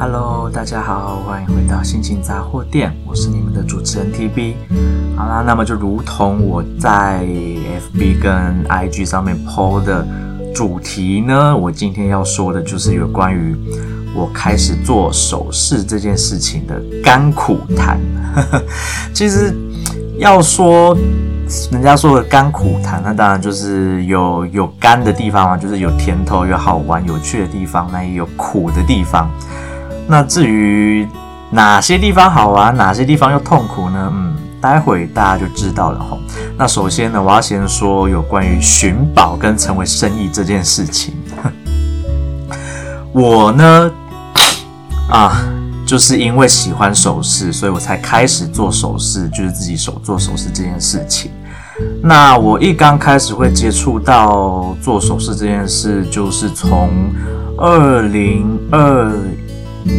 Hello，大家好，欢迎回到心情杂货店，我是你们的主持人 TB。好啦，那么就如同我在 FB 跟 IG 上面 po 的主题呢，我今天要说的就是有关于我开始做首饰这件事情的甘苦谈。其实要说。人家说的甘苦谈，那当然就是有有甘的地方嘛，就是有甜头、有好玩、有趣的地方，那也有苦的地方。那至于哪些地方好玩，哪些地方又痛苦呢？嗯，待会大家就知道了齁。那首先呢，我要先说有关于寻宝跟成为生意这件事情。我呢，啊，就是因为喜欢首饰，所以我才开始做首饰，就是自己手做首饰这件事情。那我一刚开始会接触到做首饰这件事，就是从二零二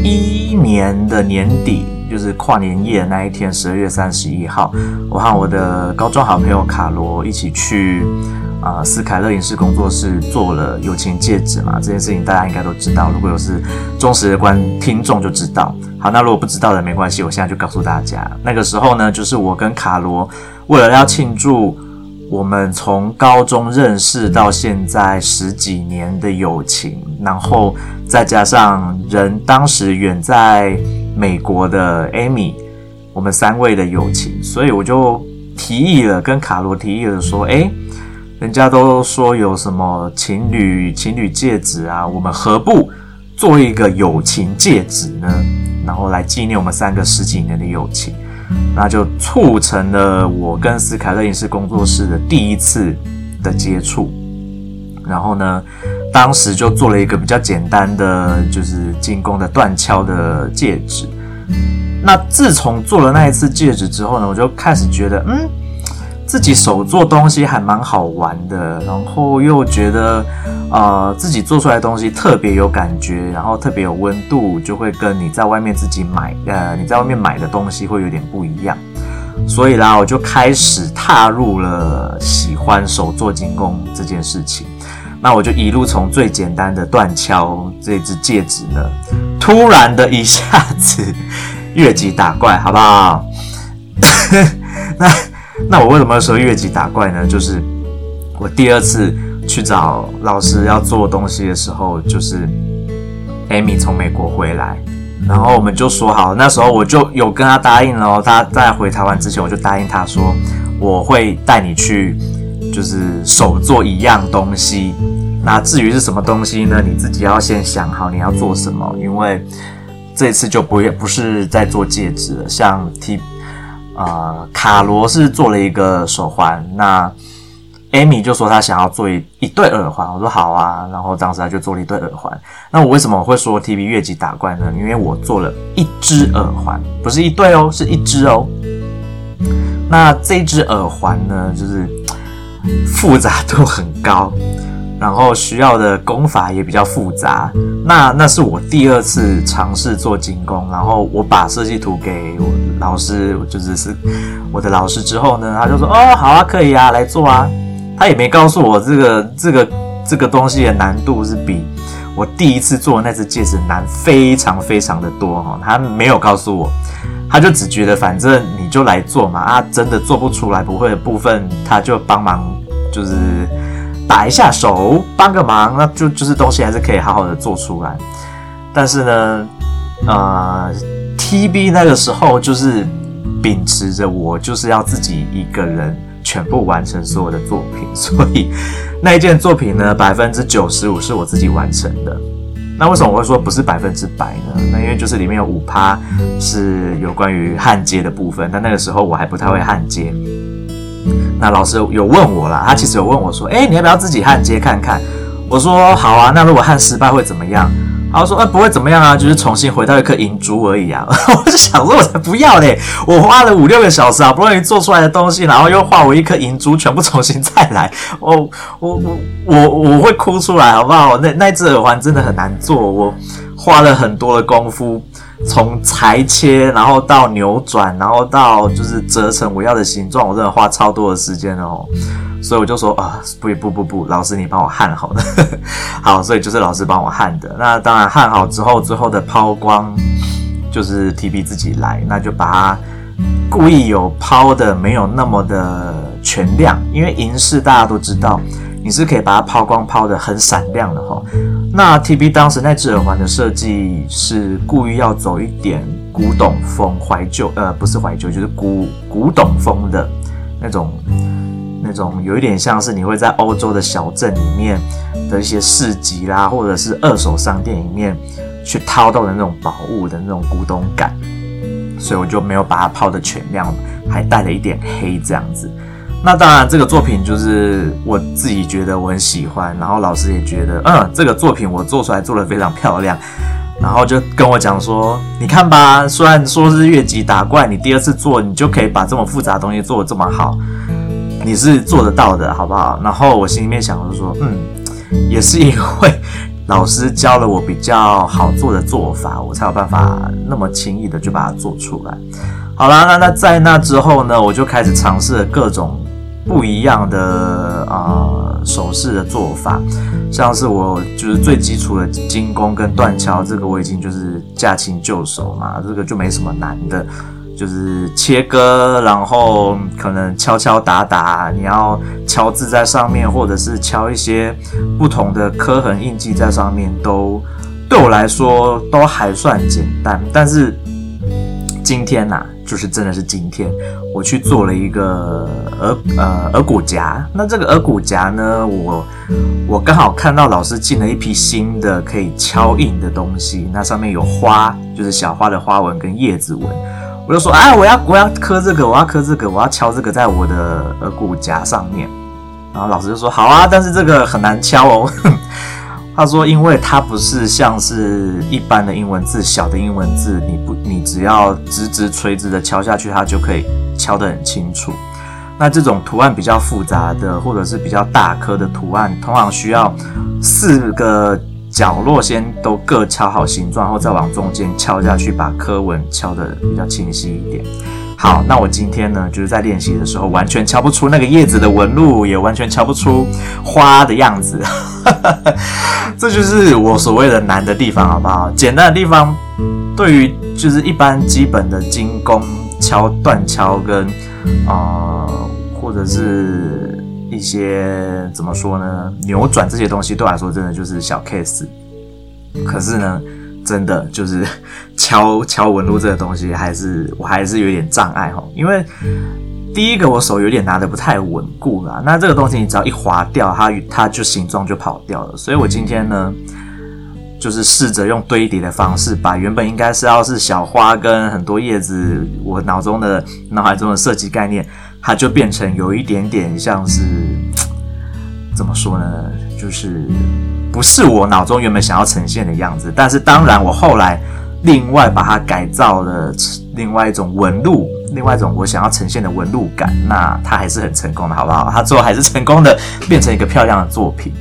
一年的年底，就是跨年夜那一天，十二月三十一号，我和我的高中好朋友卡罗一起去啊、斯凯勒影视工作室做了友情戒指嘛。这件事情大家应该都知道，如果有是忠实的观听众就知道。好，那如果不知道的没关系，我现在就告诉大家，那个时候呢，就是我跟卡罗。为了要庆祝我们从高中认识到现在十几年的友情，然后再加上人当时远在美国的 Amy，我们三位的友情，所以我就提议了，跟卡罗提议了说：“诶，人家都说有什么情侣情侣戒指啊，我们何不做一个友情戒指呢？然后来纪念我们三个十几年的友情。”那就促成了我跟斯凯勒影视工作室的第一次的接触，然后呢，当时就做了一个比较简单的，就是进攻的断敲的戒指。那自从做了那一次戒指之后呢，我就开始觉得，嗯。自己手做东西还蛮好玩的，然后又觉得，呃，自己做出来的东西特别有感觉，然后特别有温度，就会跟你在外面自己买，呃，你在外面买的东西会有点不一样。所以啦，我就开始踏入了喜欢手做精工这件事情。那我就一路从最简单的断敲这只戒指呢，突然的一下子越级打怪，好不好？那。那我为什么说越级打怪呢？就是我第二次去找老师要做东西的时候，就是 Amy 从美国回来，然后我们就说好，那时候我就有跟他答应了，他在回台湾之前，我就答应他说我会带你去，就是手做一样东西。那至于是什么东西呢？你自己要先想好你要做什么，因为这次就不也不是在做戒指了，像 T。呃，卡罗是做了一个手环，那 Amy 就说她想要做一一对耳环，我说好啊，然后当时他就做了一对耳环。那我为什么会说 TB 越级打怪呢？因为我做了一只耳环，不是一对哦，是一只哦。那这只耳环呢，就是复杂度很高。然后需要的工法也比较复杂，那那是我第二次尝试做精工，然后我把设计图给我老师，就是是我的老师之后呢，他就说哦，好啊，可以啊，来做啊。他也没告诉我这个这个这个东西的难度是比我第一次做那只戒指难非常非常的多哈，他没有告诉我，他就只觉得反正你就来做嘛，啊，真的做不出来不会的部分，他就帮忙就是。打一下手，帮个忙，那就就是东西还是可以好好的做出来。但是呢，呃，TB 那个时候就是秉持着我就是要自己一个人全部完成所有的作品，所以那一件作品呢，百分之九十五是我自己完成的。那为什么我会说不是百分之百呢？那因为就是里面有五趴是有关于焊接的部分，但那个时候我还不太会焊接。那老师有问我啦，他其实有问我说：“诶，你要不要自己焊接看看？”我说：“好啊。”那如果焊失败会怎么样？他说：“呃，不会怎么样啊，就是重新回到一颗银珠而已啊。”我就想说，我才不要嘞！我花了五六个小时啊，不容易做出来的东西，然后又化为一颗银珠，全部重新再来，我我我我我会哭出来，好不好？那那只耳环真的很难做，我花了很多的功夫。从裁切，然后到扭转，然后到就是折成我要的形状，我真的花超多的时间哦。所以我就说啊，不不不不，老师你帮我焊好了。好，所以就是老师帮我焊的。那当然焊好之后，最后的抛光就是 TB 自己来，那就把它故意有抛的没有那么的全亮，因为银饰大家都知道，你是可以把它抛光抛的很闪亮的哈。那 TB 当时那只耳环的设计是故意要走一点古董风、怀旧，呃，不是怀旧，就是古古董风的那种。那种有一点像是你会在欧洲的小镇里面的一些市集啦，或者是二手商店里面去掏到的那种宝物的那种古董感，所以我就没有把它抛的全亮，还带了一点黑这样子。那当然，这个作品就是我自己觉得我很喜欢，然后老师也觉得，嗯，这个作品我做出来做得非常漂亮，然后就跟我讲说，你看吧，虽然说是越级打怪，你第二次做你就可以把这么复杂的东西做得这么好。你是做得到的，好不好？然后我心里面想的是说，嗯，也是因为老师教了我比较好做的做法，我才有办法那么轻易的就把它做出来。好啦，那那在那之后呢，我就开始尝试各种不一样的啊、呃、首饰的做法，像是我就是最基础的金工跟断桥，这个我已经就是驾轻就熟嘛，这个就没什么难的。就是切割，然后可能敲敲打打，你要敲字在上面，或者是敲一些不同的刻痕印记在上面，都对我来说都还算简单。但是今天呐、就是真的是今天，我去做了一个耳呃耳骨夹。那这个耳骨夹呢，我我刚好看到老师进了一批新的可以敲印的东西，那上面有花，就是小花的花纹跟叶子纹。我就说，哎，我要我要刻这个，我要刻这个，我要敲这个在我的耳骨夹上面。然后老师就说，好啊，但是这个很难敲哦。他说，因为它不是像是一般的英文字，小的英文字，你不，你只要直直垂直的敲下去，它就可以敲得很清楚。那这种图案比较复杂的，或者是比较大颗的图案，通常需要四个。角落先都各敲好形状，然后再往中间敲下去，把刻纹敲得比较清晰一点。好，那我今天呢，就是在练习的时候，完全敲不出那个叶子的纹路，也完全敲不出花的样子。这就是我所谓的难的地方，好不好？简单的地方，对于就是一般基本的精工敲断敲跟啊、或者是。一些怎么说呢？扭转这些东西对我来说真的就是小 case，可是呢，真的就是敲敲纹路这个东西，还是我还是有点障碍哈。因为第一个我手有点拿的不太稳固啦，那这个东西你只要一划掉，它它就形状就跑掉了。所以我今天呢，就是试着用堆叠的方式，把原本应该是要是小花跟很多叶子，我脑中的脑海中的设计概念。它就变成有一点点像是 怎么说呢？就是不是我脑中原本想要呈现的样子。但是当然，我后来另外把它改造了另外一种纹路，另外一种我想要呈现的纹路感。那它还是很成功的，好不好？它最后还是成功的变成一个漂亮的作品。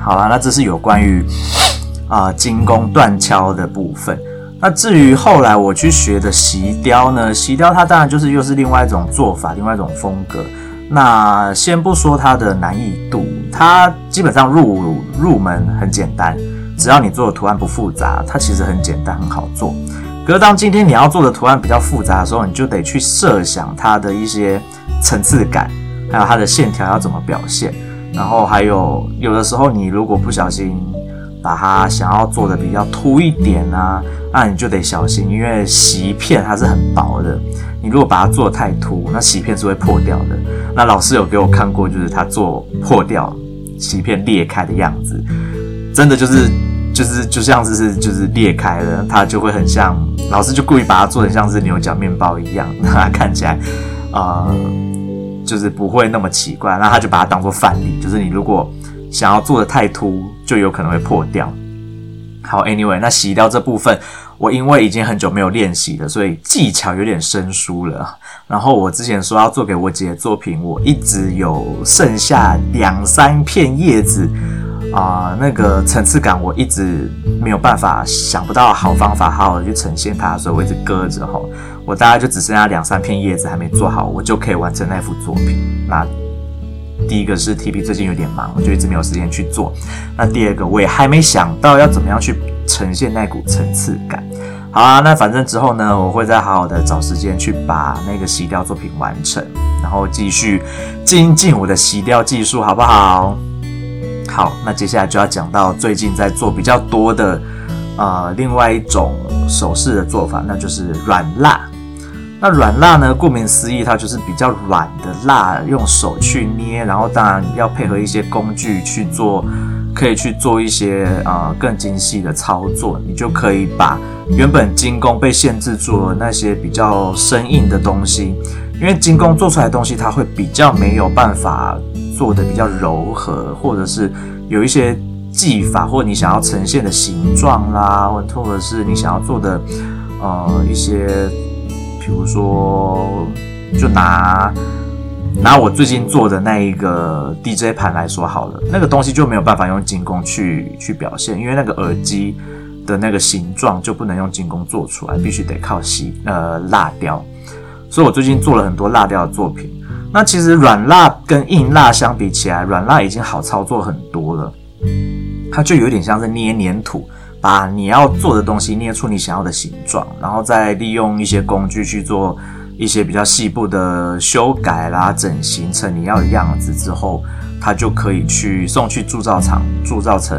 好了，那这是有关于啊、呃、金工断敲的部分。那至于后来我去学的锡雕呢？锡雕它当然就是又是另外一种做法，另外一种风格。那先不说它的难易度，它基本上入入门很简单，只要你做的图案不复杂，它其实很简单，很好做。可是当今天你要做的图案比较复杂的时候，你就得去设想它的一些层次感，还有它的线条要怎么表现，然后还有有的时候你如果不小心。把它想要做的比较凸一点啊，那你就得小心，因为锡片它是很薄的，你如果把它做得太凸，那锡片是会破掉的。那老师有给我看过，就是他做破掉锡片裂开的样子，真的就是就是就像是是就是裂开了，它就会很像，老师就故意把它做成像是牛角面包一样，让 它看起来呃就是不会那么奇怪。那他就把它当做范例，就是你如果。想要做的太凸，就有可能会破掉。好，Anyway，那洗掉这部分，我因为已经很久没有练习了，所以技巧有点生疏了。然后我之前说要做给我姐的作品，我一直有剩下两三片叶子，啊、那个层次感我一直没有办法想不到好方法，好好的去呈现它，所以我一直搁着吼。我大概就只剩下两三片叶子还没做好，我就可以完成那幅作品。那第一个是 TP 最近有点忙，我就一直没有时间去做。那第二个我也还没想到要怎么样去呈现那股层次感。好啊，那反正之后呢，我会再好好的找时间去把那个洗雕作品完成，然后继续精进我的洗雕技术，好不好？好，那接下来就要讲到最近在做比较多的，呃，另外一种首饰的做法，那就是软蜡。那软蜡呢，顾名思义，它就是比较软的蜡，用手去捏，然后当然要配合一些工具去做，可以去做一些呃更精细的操作，你就可以把原本金工被限制住了那些比较生硬的东西，因为金工做出来的东西，它会比较没有办法。做的比较柔和，或者是有一些技法，或你想要呈现的形状啦，或者是你想要做的呃一些，比如说，就拿拿我最近做的那一个 DJ 盘来说好了，那个东西就没有办法用金工去去表现，因为那个耳机的那个形状就不能用金工做出来，必须得靠锡呃蜡雕，所以我最近做了很多蜡雕的作品。那其实软蜡跟硬蜡相比起来，软蜡已经好操作很多了。它就有点像是捏黏土，把你要做的东西捏出你想要的形状，然后再利用一些工具去做一些比较细部的修改啦、整形成你要的样子之后，它就可以去送去铸造厂铸造成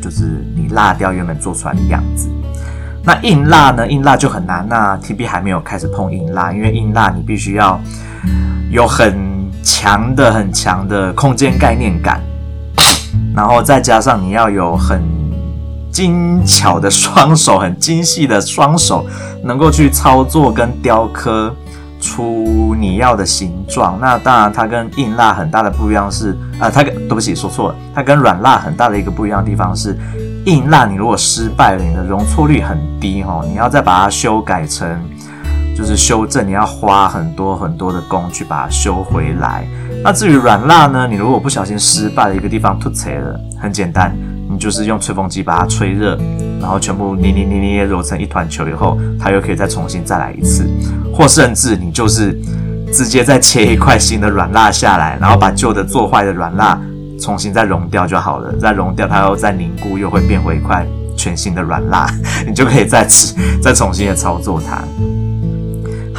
就是你蜡雕原本做出来的样子。那硬蜡呢？硬蜡就很难。那 TB 还没有开始碰硬蜡，因为硬蜡你必须要。有很强的、很强的空间概念感，然后再加上你要有很精巧的双手、很精细的双手，能够去操作跟雕刻出你要的形状。那当然，它跟硬蜡很大的不一样是，啊、它跟对不起说错了，它跟软蜡很大的一个不一样的地方是，硬蜡你如果失败了，你的容错率很低哦，你要再把它修改成。就是修正，你要花很多很多的工具把它修回来。那至于软蜡呢？你如果不小心失败了一个地方凸槌了，很简单，你就是用吹风机把它吹热，然后全部捏捏捏捏揉成一团球以后，它又可以再重新再来一次。或甚至你就是直接再切一块新的软蜡下来，然后把旧的做坏的软蜡重新再融掉就好了。再融掉，它又再凝固，又会变回一块全新的软蜡，你就可以再次再重新的操作它。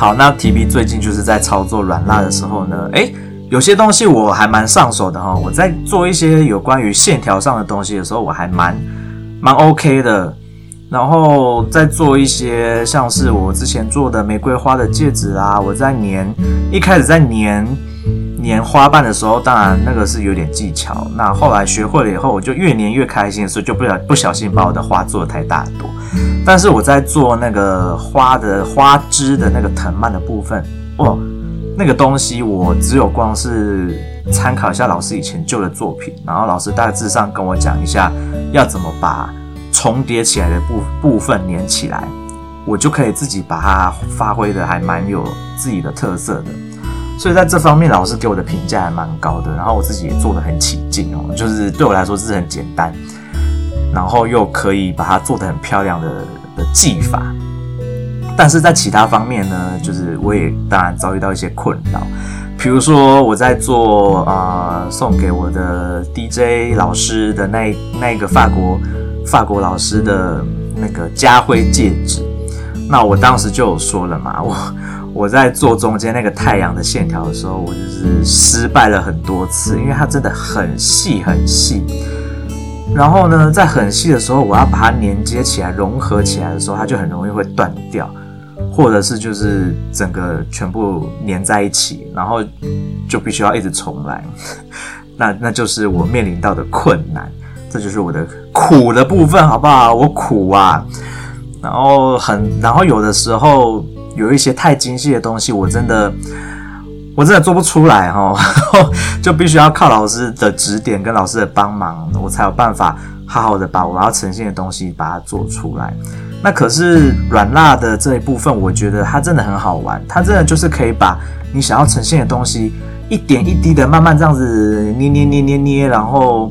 好，那 T B 最近就是在操作软蜡的时候呢，诶，有些东西我还蛮上手的哈。我在做一些有关于线条上的东西的时候，我还蛮蛮 OK 的。然后再做一些像是我之前做的玫瑰花的戒指啊，我在粘，一开始在粘粘花瓣的时候，当然那个是有点技巧。那后来学会了以后，我就越粘越开心，所以就不小不小心把我的花做的太大朵。但是我在做那个花的花枝的那个藤蔓的部分，哦，那个东西我只有光是参考一下老师以前旧的作品，然后老师大致上跟我讲一下要怎么把重叠起来的部部分粘起来，我就可以自己把它发挥的还蛮有自己的特色的。所以在这方面，老师给我的评价还蛮高的，然后我自己也做得很起劲哦，就是对我来说是很简单。然后又可以把它做得很漂亮的的技法，但是在其他方面呢，就是我也当然遭遇到一些困扰，比如说我在做啊、呃、送给我的 DJ 老师的那那个法国法国老师的那个家徽戒指，那我当时就有说了嘛，我我在做中间那个太阳的线条的时候，我就是失败了很多次，因为它真的很细很细。然后呢，在很细的时候，我要把它连接起来、融合起来的时候，它就很容易会断掉，或者是就是整个全部粘在一起，然后就必须要一直重来。那那就是我面临到的困难，这就是我的苦的部分，好不好？我苦啊。然后很，然后有的时候有一些太精细的东西，我真的。我真的做不出来哈，就必须要靠老师的指点跟老师的帮忙，我才有办法好好的把我要呈现的东西把它做出来。那可是软蜡的这一部分，我觉得它真的很好玩，它真的就是可以把你想要呈现的东西一点一滴的慢慢这样子捏捏捏捏捏，然后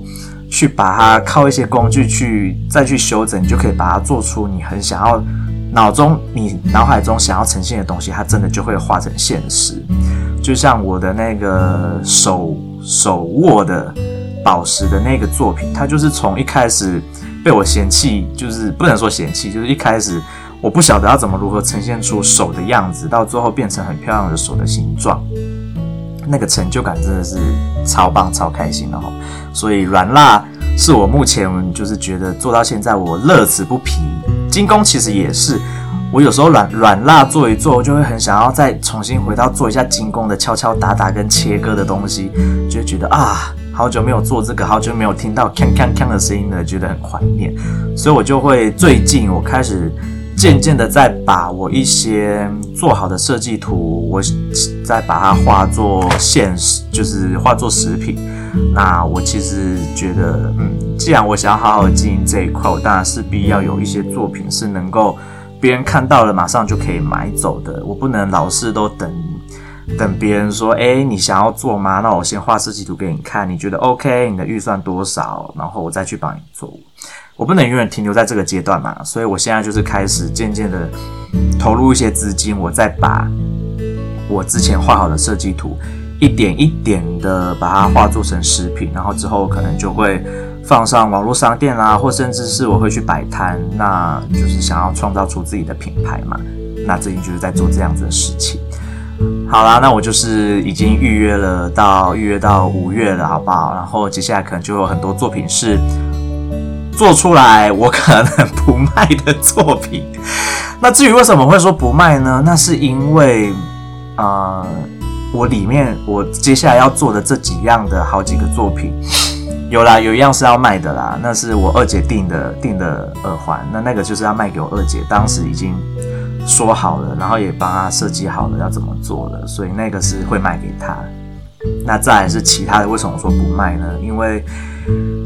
去把它靠一些工具去再去修整，你就可以把它做出你很想要脑中你脑海中想要呈现的东西，它真的就会化成现实。就像我的那个手手握的宝石的那个作品，它就是从一开始被我嫌弃，就是不能说嫌弃，就是一开始我不晓得要怎么如何呈现出手的样子，到最后变成很漂亮的手的形状。那个成就感真的是超棒、超开心的哈！所以软蜡是我目前就是觉得做到现在我乐此不疲。金工其实也是，我有时候软软蜡做一做，我就会很想要再重新回到做一下金工的敲敲打打跟切割的东西，就觉得啊，好久没有做这个，好久没有听到锵锵锵的声音了，觉得很怀念。所以我就会最近我开始。渐渐的，在把我一些做好的设计图，我再把它画作现实，就是画作实品。那我其实觉得，嗯，既然我想要好好经营这一块，我当然势必要有一些作品是能够别人看到了马上就可以买走的。我不能老是都等等别人说，诶，你想要做吗？那我先画设计图给你看，你觉得 OK？你的预算多少？然后我再去帮你做。我不能永远停留在这个阶段嘛，所以我现在就是开始渐渐的投入一些资金，我再把我之前画好的设计图一点一点的把它画做成实品，然后之后可能就会放上网络商店啦，或甚至是我会去摆摊，那就是想要创造出自己的品牌嘛。那最近就是在做这样子的事情。好啦，那我就是已经预约了到预约到五月了，好不好？然后接下来可能就有很多作品是。做出来我可能不卖的作品，那至于为什么会说不卖呢？那是因为，呃，我里面我接下来要做的这几样的好几个作品，有啦，有一样是要卖的啦，那是我二姐订的订的耳环，那那个就是要卖给我二姐，当时已经说好了，然后也帮她设计好了要怎么做了，所以那个是会卖给她。那再来是其他的，为什么说不卖呢？因为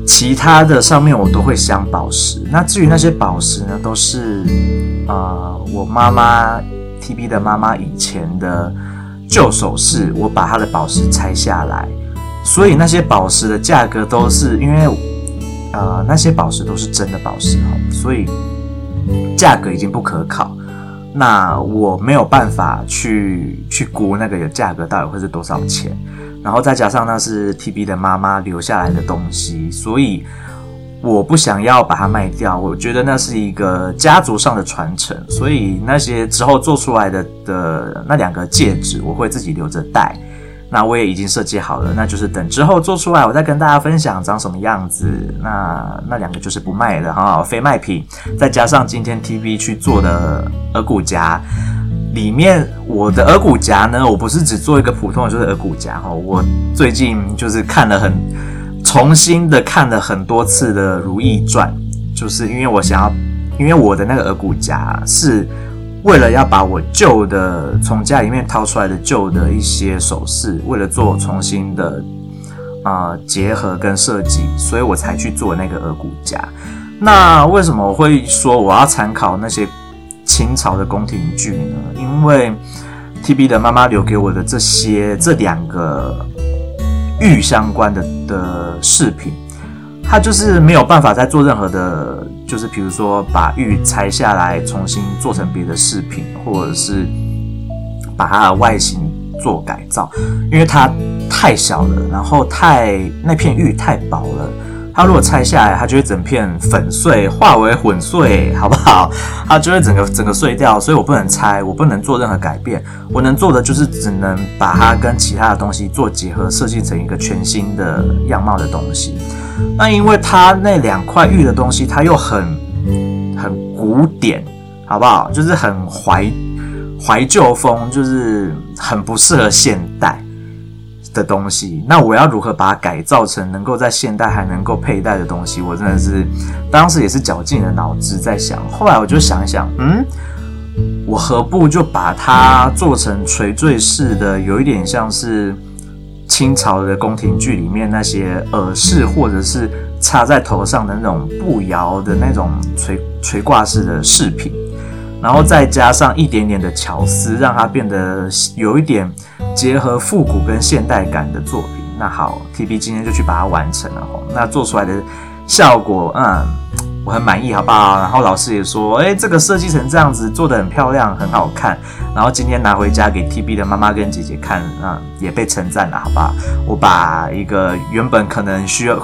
其他的上面我都会镶宝石。那至于那些宝石呢，都是呃我妈妈 TB 的妈妈以前的旧首饰，我把她的宝石拆下来，所以那些宝石的价格都是因为呃那些宝石都是真的宝石哦，所以价格已经不可考。那我没有办法去去估那个有价格到底会是多少钱。然后再加上那是 TB 的妈妈留下来的东西，所以我不想要把它卖掉。我觉得那是一个家族上的传承，所以那些之后做出来的的那两个戒指，我会自己留着戴。那我也已经设计好了，那就是等之后做出来，我再跟大家分享长什么样子。那那两个就是不卖的哈，非卖品。再加上今天 TB 去做的耳骨夹。里面我的耳骨夹呢，我不是只做一个普通的，就是耳骨夹哈。我最近就是看了很重新的看了很多次的《如懿传》，就是因为我想要，因为我的那个耳骨夹是为了要把我旧的从家里面掏出来的旧的一些首饰，为了做重新的啊、结合跟设计，所以我才去做那个耳骨夹。那为什么我会说我要参考那些？清朝的宫廷剧呢？因为 TB 的妈妈留给我的这些这两个玉相关的的饰品，它就是没有办法再做任何的，就是比如说把玉拆下来重新做成别的饰品，或者是把它的外形做改造，因为它太小了，然后太那片玉太薄了。它如果拆下来，它就会整片粉碎，化为粉碎，好不好？它就会整个整个碎掉，所以我不能拆，我不能做任何改变。我能做的就是只能把它跟其他的东西做结合，设计成一个全新的样貌的东西。那因为它那两块玉的东西，它又很很古典，好不好？就是很怀怀旧风，就是很不适合现代。的东西，那我要如何把它改造成能够在现代还能够佩戴的东西？我真的是当时也是绞尽了脑汁在想。后来我就想一想，嗯，我何不就把它做成垂坠式的，有一点像是清朝的宫廷剧里面那些耳饰，或者是插在头上的那种步摇的那种垂垂挂式的饰品。然后再加上一点点的巧思，让它变得有一点结合复古跟现代感的作品。那好，TB 今天就去把它完成了吼。那做出来的效果，嗯，我很满意，好不好？然后老师也说，诶，这个设计成这样子，做得很漂亮，很好看。然后今天拿回家给 TB 的妈妈跟姐姐看，嗯，也被称赞了，好不好？我把一个原本可能需要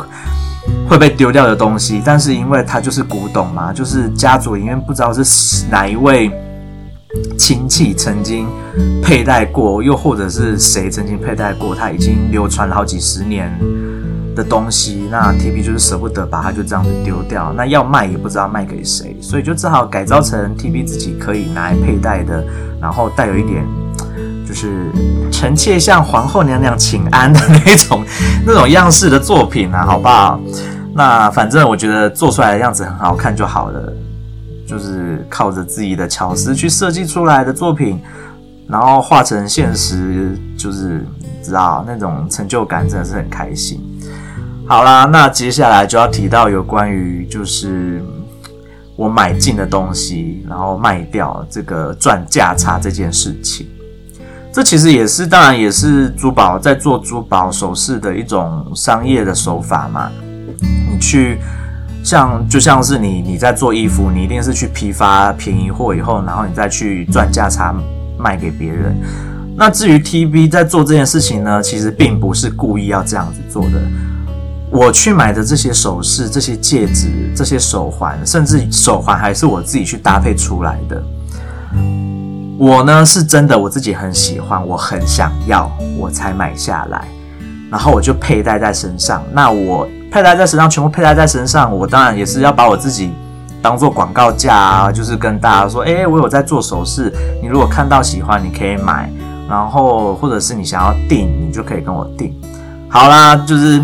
会被丢掉的东西，但是因为它就是古董嘛，就是家族里面不知道是哪一位。亲戚曾经佩戴过，又或者是谁曾经佩戴过，它已经流传了好几十年的东西，那 TB 就是舍不得把它就这样子丢掉，那要卖也不知道卖给谁，所以就只好改造成 TB 自己可以拿来佩戴的，然后带有一点就是臣妾向皇后娘娘请安的那种 那种样式的作品啊，好不好？那反正我觉得做出来的样子很好看就好了。就是靠着自己的巧思去设计出来的作品，然后化成现实，就是知道那种成就感真的是很开心。好啦，那接下来就要提到有关于就是我买进的东西，然后卖掉这个赚价差这件事情。这其实也是，当然也是珠宝在做珠宝首饰的一种商业的手法嘛，你去。像就像是你你在做衣服，你一定是去批发便宜货以后，然后你再去赚价差卖给别人。那至于 TB 在做这件事情呢，其实并不是故意要这样子做的。我去买的这些首饰、这些戒指、这些手环，甚至手环还是我自己去搭配出来的。我呢是真的我自己很喜欢，我很想要，我才买下来，然后我就佩戴在身上。那我。佩戴在身上，全部佩戴在身上。我当然也是要把我自己当做广告价啊，就是跟大家说，诶，我有在做首饰。你如果看到喜欢，你可以买。然后或者是你想要订，你就可以跟我订。好啦，就是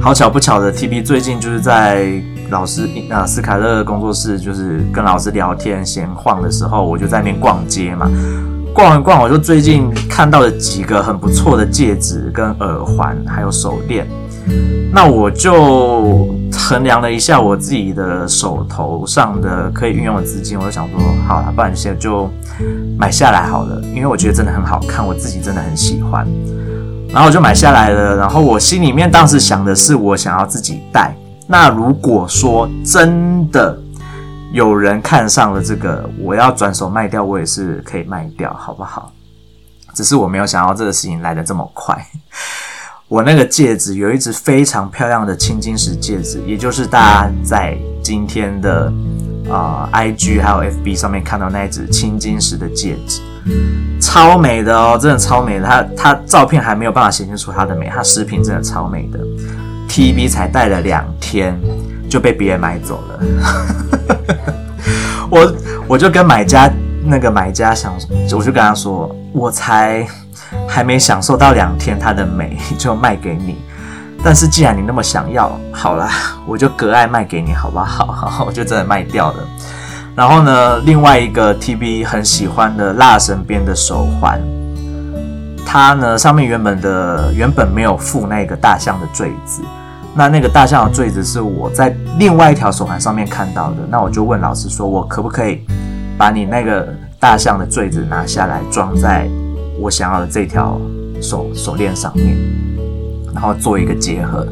好巧不巧的，TB 最近就是在老师啊斯凯勒工作室，就是跟老师聊天闲晃的时候，我就在那边逛街嘛。逛一逛，我就最近看到了几个很不错的戒指、跟耳环，还有手链。那我就衡量了一下我自己的手头上的可以运用的资金，我就想说，好了，不然现在就买下来好了，因为我觉得真的很好看，我自己真的很喜欢，然后我就买下来了。然后我心里面当时想的是，我想要自己戴。那如果说真的有人看上了这个，我要转手卖掉，我也是可以卖掉，好不好？只是我没有想到这个事情来得这么快。我那个戒指有一只非常漂亮的青金石戒指，也就是大家在今天的啊、IG 还有 FB 上面看到那一只青金石的戒指，超美的哦，真的超美的。它它照片还没有办法显现出它的美，它视频真的超美的。TB 才戴了两天就被别人买走了，我我就跟买家那个买家想，我就跟他说，我才。还没享受到两天它的美就卖给你，但是既然你那么想要，好啦，我就隔爱卖给你，好不好？我就真的卖掉了。然后呢，另外一个 TB 很喜欢的腊绳编的手环，它呢上面原本的原本没有附那个大象的坠子，那那个大象的坠子是我在另外一条手环上面看到的，那我就问老师说，我可不可以把你那个大象的坠子拿下来装在我想要的这条手手链上面，然后做一个结合，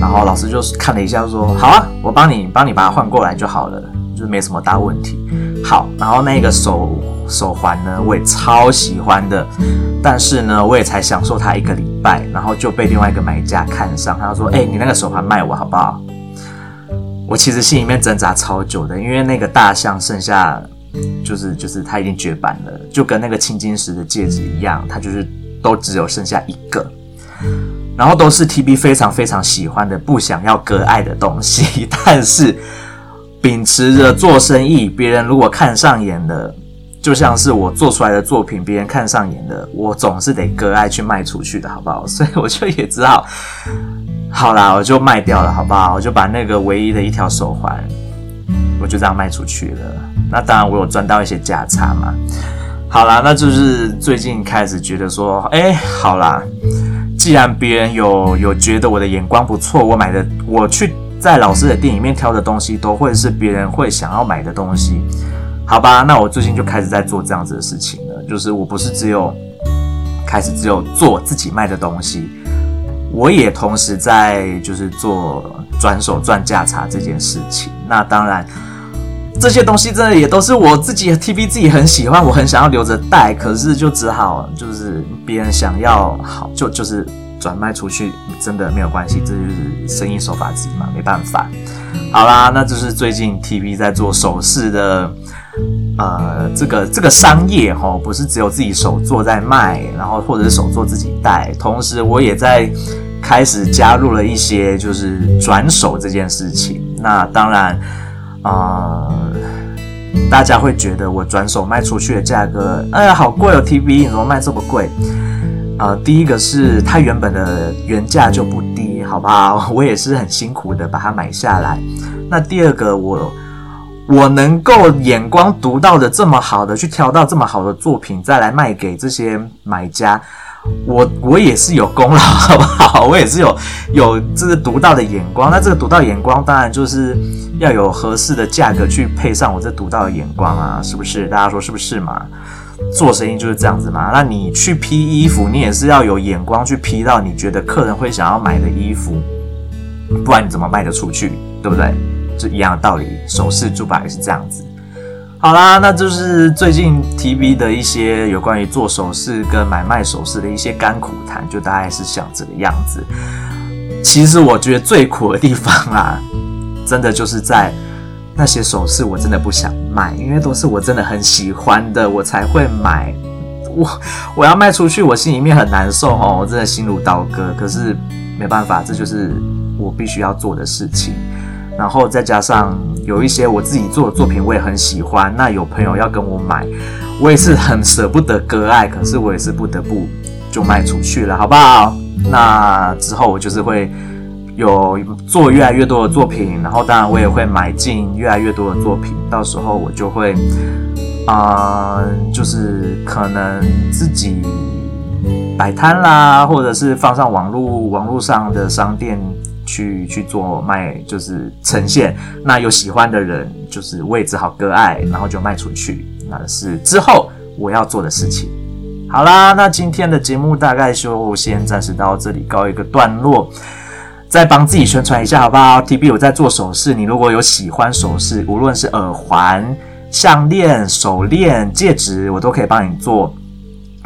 然后老师就看了一下，说：“好啊，我帮你帮你把它换过来就好了，就是没什么大问题。”好，然后那个手手环呢，我也超喜欢的，但是呢，我也才享受它一个礼拜，然后就被另外一个买家看上，他说：“哎，你那个手环卖我好不好？”我其实心里面挣扎超久的，因为那个大象剩下。就是就是它已经绝版了，就跟那个青金石的戒指一样，它就是都只有剩下一个，然后都是 TB 非常非常喜欢的，不想要割爱的东西。但是秉持着做生意，别人如果看上眼了，就像是我做出来的作品，别人看上眼了，我总是得割爱去卖出去的，好不好？所以我就也只好，好啦，我就卖掉了，好不好？我就把那个唯一的一条手环，我就这样卖出去了。那当然，我有赚到一些价差嘛。好啦，那就是最近开始觉得说，哎，好啦，既然别人有有觉得我的眼光不错，我买的我去在老师的店里面挑的东西，都会是别人会想要买的东西，好吧？那我最近就开始在做这样子的事情了，就是我不是只有开始只有做自己卖的东西，我也同时在就是做转手赚价差这件事情。那当然，这些东西真的也都是我自己 TV 自己很喜欢，我很想要留着带，可是就只好就是别人想要好就就是转卖出去，真的没有关系，这就是生意手法之一嘛，没办法。好啦，那就是最近 TV 在做首饰的。呃，这个这个商业齁，不是只有自己手做在卖，然后或者是手做自己戴，同时我也在开始加入了一些就是转手这件事情。那当然，呃，大家会觉得我转手卖出去的价格，哎呀，好贵哦，TV 你怎么卖这么贵？呃，第一个是它原本的原价就不低，好不好？我也是很辛苦的把它买下来。那第二个我。我能够眼光独到的这么好的去挑到这么好的作品，再来卖给这些买家，我我也是有功劳，好不好？我也是有有这个独到的眼光。那这个独到眼光，当然就是要有合适的价格去配上我这独到的眼光啊，是不是？大家说是不是嘛？做生意就是这样子嘛。那你去批衣服，你也是要有眼光去批到你觉得客人会想要买的衣服，不然你怎么卖得出去？对不对？就一样的道理，首饰珠宝也是这样子。好啦，那就是最近 TV 的一些有关于做首饰跟买卖首饰的一些甘苦谈，就大概是像这个样子。其实我觉得最苦的地方啊，真的就是在那些首饰，我真的不想卖，因为都是我真的很喜欢的，我才会买。我我要卖出去，我心里面很难受哦，我真的心如刀割。可是没办法，这就是我必须要做的事情。然后再加上有一些我自己做的作品，我也很喜欢。那有朋友要跟我买，我也是很舍不得割爱，可是我也是不得不就卖出去了，好不好？那之后我就是会有做越来越多的作品，然后当然我也会买进越来越多的作品。到时候我就会，啊、就是可能自己摆摊啦，或者是放上网络网络上的商店。去去做卖，就是呈现。那有喜欢的人，就是我也只好割爱，然后就卖出去。那是之后我要做的事情。好啦，那今天的节目大概就先暂时到这里告一个段落。再帮自己宣传一下，好不好？TB 有在做首饰，你如果有喜欢首饰，无论是耳环、项链、手链、戒指，我都可以帮你做。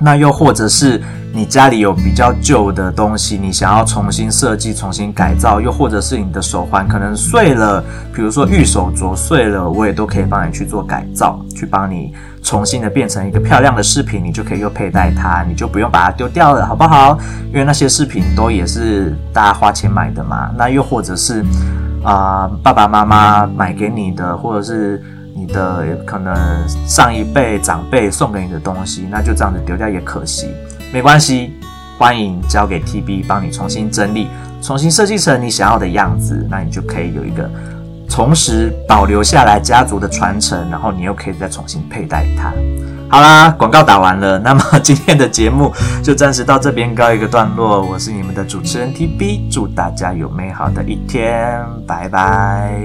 那又或者是。你家里有比较旧的东西，你想要重新设计、重新改造，又或者是你的手环可能碎了，比如说玉手镯碎了，我也都可以帮你去做改造，去帮你重新的变成一个漂亮的饰品，你就可以又佩戴它，你就不用把它丢掉了，好不好？因为那些饰品都也是大家花钱买的嘛。那又或者是啊、爸爸妈妈买给你的，或者是你的可能上一辈长辈送给你的东西，那就这样子丢掉也可惜。没关系，欢迎交给 TB 帮你重新整理，重新设计成你想要的样子，那你就可以有一个同时保留下来家族的传承，然后你又可以再重新佩戴它。好啦，广告打完了，那么今天的节目就暂时到这边告一个段落。我是你们的主持人 TB，祝大家有美好的一天，拜拜。